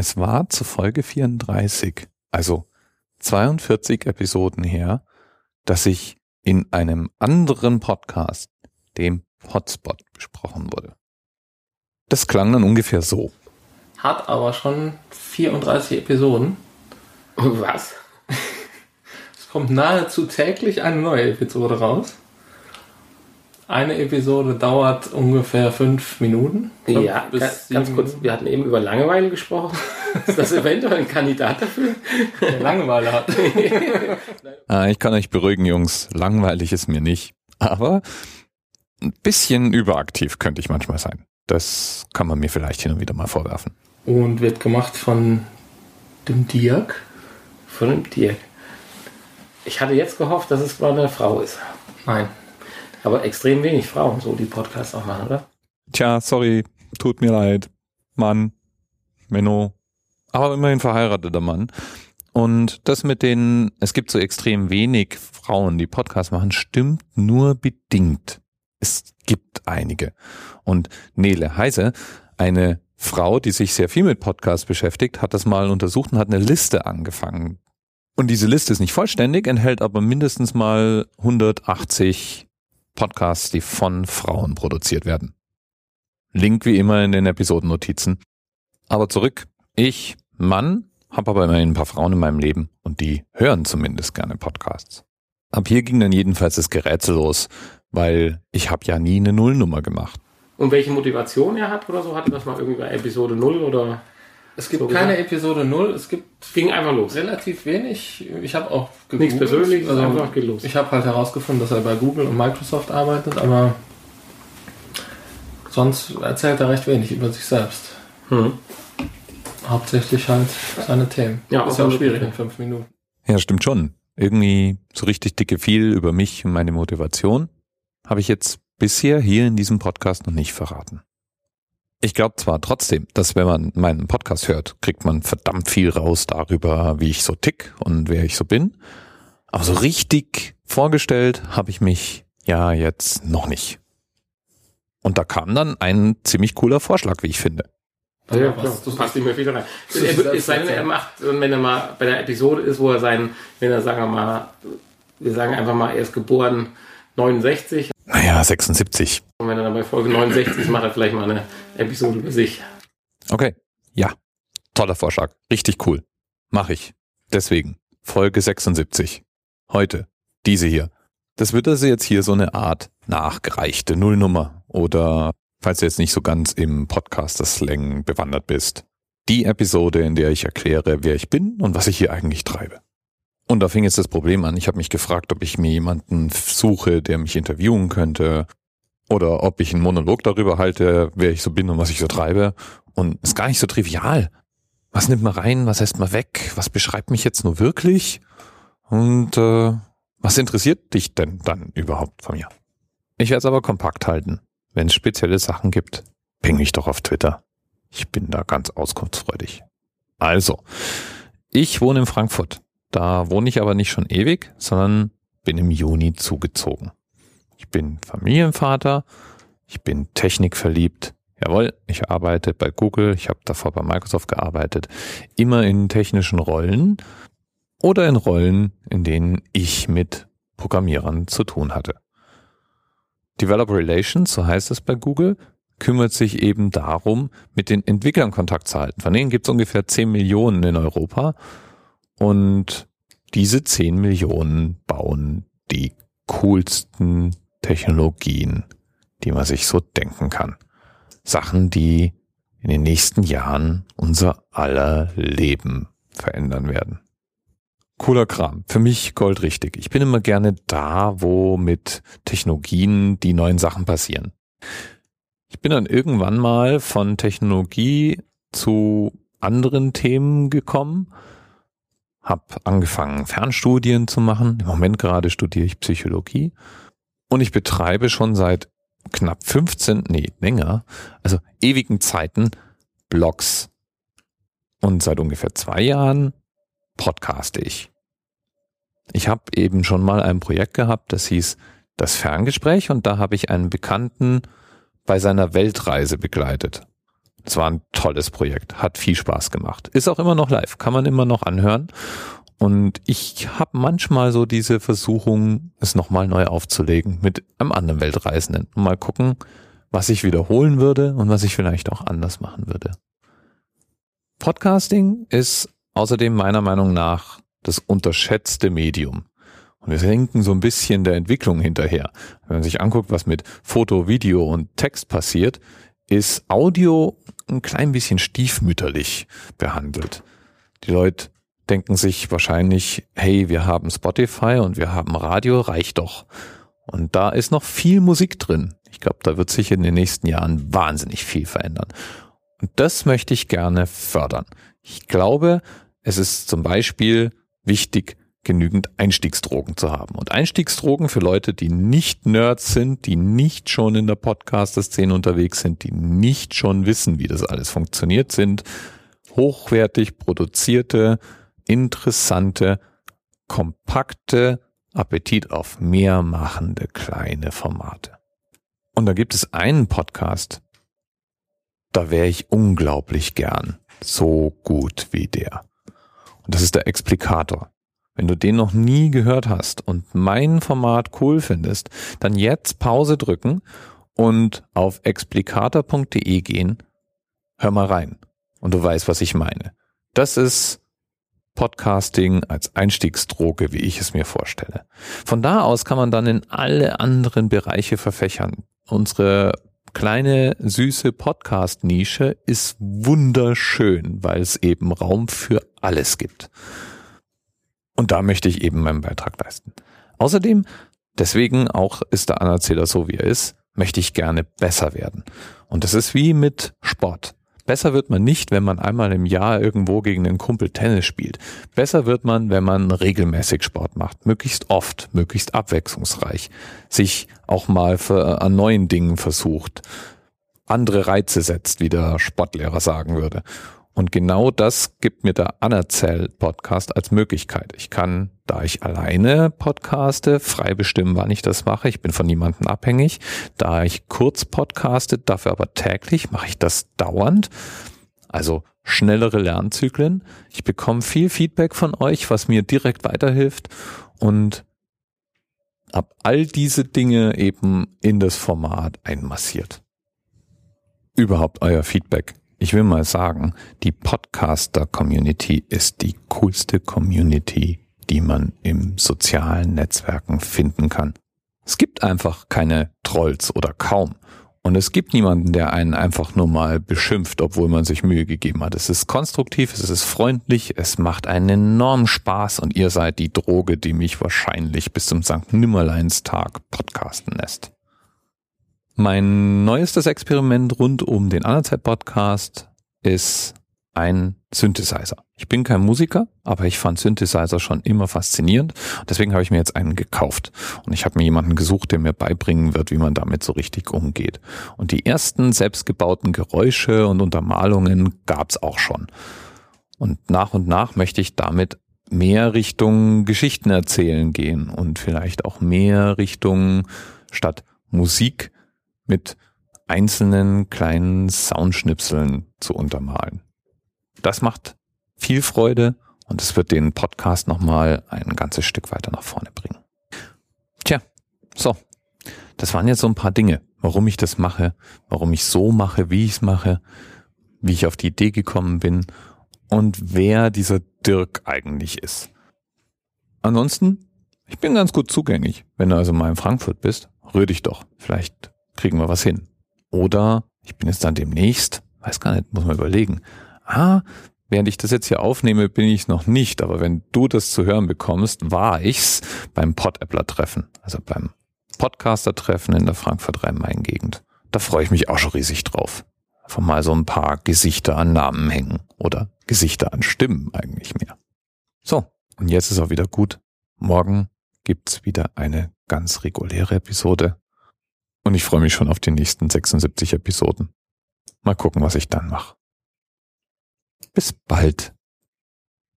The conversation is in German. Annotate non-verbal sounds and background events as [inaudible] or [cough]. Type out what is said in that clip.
Es war zu Folge 34, also 42 Episoden her, dass ich in einem anderen Podcast, dem Hotspot, besprochen wurde. Das klang dann ungefähr so. Hat aber schon 34 Episoden. Was? [laughs] Es kommt nahezu täglich eine neue Episode raus. Eine Episode dauert ungefähr fünf Minuten. Fünf Ja, bis ganz, ganz kurz, Minuten. wir hatten eben über Langeweile gesprochen. [laughs] Ist das eventuell ein Kandidat dafür? Der Langeweile hat. [laughs] Ah, ich kann euch beruhigen, Jungs, langweilig ist mir nicht. Aber ein bisschen überaktiv könnte ich manchmal sein. Das kann man mir vielleicht hin und wieder mal vorwerfen. Und wird gemacht von dem Dirk. Von dem Dirk. Ich hatte jetzt gehofft, dass es mal eine Frau ist. Nein. Aber extrem wenig Frauen so die Podcasts auch machen, oder? Tja, sorry, tut mir leid. Mann, Menno, aber immerhin verheirateter Mann. Und das mit den, es gibt so extrem wenig Frauen, die Podcasts machen, stimmt nur bedingt. Es gibt einige. Und Nele Heise, eine Frau, die sich sehr viel mit Podcasts beschäftigt, hat das mal untersucht und hat eine Liste angefangen. Und diese Liste ist nicht vollständig, enthält aber mindestens mal 180 Podcasts, die von Frauen produziert werden. Link wie immer in den Episodennotizen. Aber zurück. Ich, Mann, habe aber immerhin ein paar Frauen in meinem Leben und die hören zumindest gerne Podcasts. Ab hier ging dann jedenfalls das Gerätsel los, weil ich habe ja nie eine Nullnummer gemacht. Und welche Motivation er hat oder so, hatte das mal irgendwie bei Episode 0 oder Es gibt So keine gesagt. Episode 0, es gibt ging einfach los? relativ wenig. Ich habe auch Nichts gegoogelt. Persönliches, Also, einfach geht los. Ich habe halt herausgefunden, dass er bei Google und Microsoft arbeitet, aber sonst erzählt er recht wenig über sich selbst. Hm. Hauptsächlich halt seine Themen. Ja, ist auch ja auch schwierig in fünf Minuten. Ja, stimmt schon. Irgendwie so richtig dicke viel über mich und meine Motivation habe ich jetzt bisher hier in diesem Podcast noch nicht verraten. Ich glaube zwar trotzdem, dass wenn man meinen Podcast hört, kriegt man verdammt viel raus darüber, wie ich so tick und wer ich so bin. Aber so richtig vorgestellt habe ich mich ja jetzt noch nicht. Und da kam dann ein ziemlich cooler Vorschlag, wie ich finde. Ja, ja, Was? klar, das passt nicht mehr viel rein. Er, es sei denn, er macht, wenn er mal bei der Episode ist, wo er sein, wenn er, sagen wir mal, wir sagen einfach mal, er ist geboren 69 Naja, 76. und wenn er dann bei Folge 69 ist, macht er vielleicht mal eine Episode über sich. Okay. Ja. Toller Vorschlag. Richtig cool. Mach ich. Deswegen. Folge 76. Heute. Diese hier. Das wird also jetzt hier so eine Art nachgereichte Nullnummer. Oder, falls du jetzt nicht so ganz im Podcaster-Slang bewandert bist, die Episode, in der ich erkläre, wer ich bin und was ich hier eigentlich treibe. Und da fing jetzt das Problem an. Ich habe mich gefragt, ob ich mir jemanden suche, der mich interviewen könnte. Oder ob ich einen Monolog darüber halte, wer ich so bin und was ich so treibe. Und ist gar nicht so trivial. Was nimmt man rein, was lässt man weg, was beschreibt mich jetzt nur wirklich? Und äh, was interessiert dich denn dann überhaupt von mir? Ich werde es aber kompakt halten. Wenn es spezielle Sachen gibt, ping mich doch auf Twitter. Ich bin da ganz auskunftsfreudig. Also, ich wohne in Frankfurt. Da wohne ich aber nicht schon ewig, sondern bin im Juni zugezogen. Ich bin Familienvater, ich bin technikverliebt. Jawohl, ich arbeite bei Google, ich habe davor bei Microsoft gearbeitet, immer in technischen Rollen oder in Rollen, in denen ich mit Programmierern zu tun hatte. Developer Relations, so heißt es bei Google, kümmert sich eben darum, mit den Entwicklern Kontakt zu halten. Von denen gibt es ungefähr 10 Millionen in Europa und diese 10 Millionen bauen die coolsten Technologien, die man sich so denken kann. Sachen, die in den nächsten Jahren unser aller Leben verändern werden. Cooler Kram. Für mich goldrichtig. Ich bin immer gerne da, wo mit Technologien die neuen Sachen passieren. Ich bin dann irgendwann mal von Technologie zu anderen Themen gekommen, habe angefangen, Fernstudien zu machen. Im Moment gerade studiere ich Psychologie und ich betreibe schon seit knapp 15, nee, länger, also ewigen Zeiten Blogs. Und seit ungefähr zwei Jahren podcaste ich. Ich habe eben schon mal ein Projekt gehabt, das hieß Das Ferngespräch und da habe ich einen Bekannten bei seiner Weltreise begleitet. Es war ein tolles Projekt, hat viel Spaß gemacht. Ist auch immer noch live, kann man immer noch anhören. Und ich habe manchmal so diese Versuchung, es nochmal neu aufzulegen mit einem anderen Weltreisenden. Mal gucken, was ich wiederholen würde und was ich vielleicht auch anders machen würde. Podcasting ist außerdem meiner Meinung nach das unterschätzte Medium. Und wir hinken so ein bisschen der Entwicklung hinterher. Wenn man sich anguckt, was mit Foto, Video und Text passiert, ist Audio ein klein bisschen stiefmütterlich behandelt. Die Leute denken sich wahrscheinlich, hey, wir haben Spotify und wir haben Radio, reicht doch. Und da ist noch viel Musik drin. Ich glaube, da wird sich in den nächsten Jahren wahnsinnig viel verändern. Und das möchte ich gerne fördern. Ich glaube, es ist zum Beispiel wichtig, genügend Einstiegsdrogen zu haben. Und Einstiegsdrogen für Leute, die nicht Nerds sind, die nicht schon in der Podcaster-Szene unterwegs sind, die nicht schon wissen, wie das alles funktioniert, sind hochwertig produzierte, interessante, kompakte, Appetit auf mehr machende kleine Formate. Und da gibt es einen Podcast, da wäre ich unglaublich gern so gut wie der. Und das ist der Explikator. Wenn du den noch nie gehört hast und mein Format cool findest, dann jetzt Pause drücken und auf explikator.de gehen. Hör mal rein. Und du weißt, was ich meine. Das ist Podcasting als Einstiegsdroge, wie ich es mir vorstelle. Von da aus kann man dann in alle anderen Bereiche verfächern. Unsere kleine süße Podcast-Nische ist wunderschön, weil es eben Raum für alles gibt. Und da möchte ich eben meinen Beitrag leisten. Außerdem, deswegen auch ist der Anerzähler so, wie er ist, möchte ich gerne besser werden. Und das ist wie mit Sport. Besser wird man nicht, wenn man einmal im Jahr irgendwo gegen einen Kumpel Tennis spielt. Besser wird man, wenn man regelmäßig Sport macht, möglichst oft, möglichst abwechslungsreich, sich auch mal für, an neuen Dingen versucht, andere Reize setzt, wie der Sportlehrer sagen würde. Und genau das gibt mir der Anerzähl-Podcast als Möglichkeit. Ich kann, da ich alleine podcaste, frei bestimmen, wann ich das mache. Ich bin von niemandem abhängig. Da ich kurz podcaste, dafür aber täglich, mache ich das dauernd. Also schnellere Lernzyklen. Ich bekomme viel Feedback von euch, was mir direkt weiterhilft und ab all diese Dinge eben in das Format einmassiert. Überhaupt euer Feedback ich will mal sagen, die Podcaster-Community ist die coolste Community, die man im sozialen Netzwerken finden kann. Es gibt einfach keine Trolls oder kaum. Und es gibt niemanden, der einen einfach nur mal beschimpft, obwohl man sich Mühe gegeben hat. Es ist konstruktiv, es ist freundlich, es macht einen enormen Spaß und ihr seid die Droge, die mich wahrscheinlich bis zum St. Nimmerleins Tag podcasten lässt. Mein neuestes Experiment rund um den Anerzeit Podcast ist ein Synthesizer. Ich bin kein Musiker, aber ich fand Synthesizer schon immer faszinierend. Deswegen habe ich mir jetzt einen gekauft. Und ich habe mir jemanden gesucht, der mir beibringen wird, wie man damit so richtig umgeht. Und die ersten selbstgebauten Geräusche und Untermalungen gab's auch schon. Und nach und nach möchte ich damit mehr Richtung Geschichten erzählen gehen und vielleicht auch mehr Richtung statt Musik mit einzelnen kleinen Soundschnipseln zu untermalen. Das macht viel Freude und es wird den Podcast nochmal ein ganzes Stück weiter nach vorne bringen. Tja, so. Das waren jetzt so ein paar Dinge, warum ich das mache, warum ich so mache, wie ich es mache, wie ich auf die Idee gekommen bin und wer dieser Dirk eigentlich ist. Ansonsten, ich bin ganz gut zugänglich. Wenn du also mal in Frankfurt bist, rühr dich doch. Vielleicht kriegen wir was hin. Oder ich bin jetzt dann demnächst, weiß gar nicht, muss man überlegen. Ah, während ich das jetzt hier aufnehme, bin ich noch nicht, aber wenn du das zu hören bekommst, war ich's beim Pod-Appler-Treffen, also beim Podcaster-Treffen in der Frankfurt-Rhein-Main-Gegend. Da freue ich mich auch schon riesig drauf. Einfach mal so ein paar Gesichter an Namen hängen oder Gesichter an Stimmen eigentlich mehr. So, und jetzt ist auch wieder gut. Morgen gibt's wieder eine ganz reguläre Episode. Und ich freue mich schon auf die nächsten 76 Episoden. Mal gucken, was ich dann mache. Bis bald.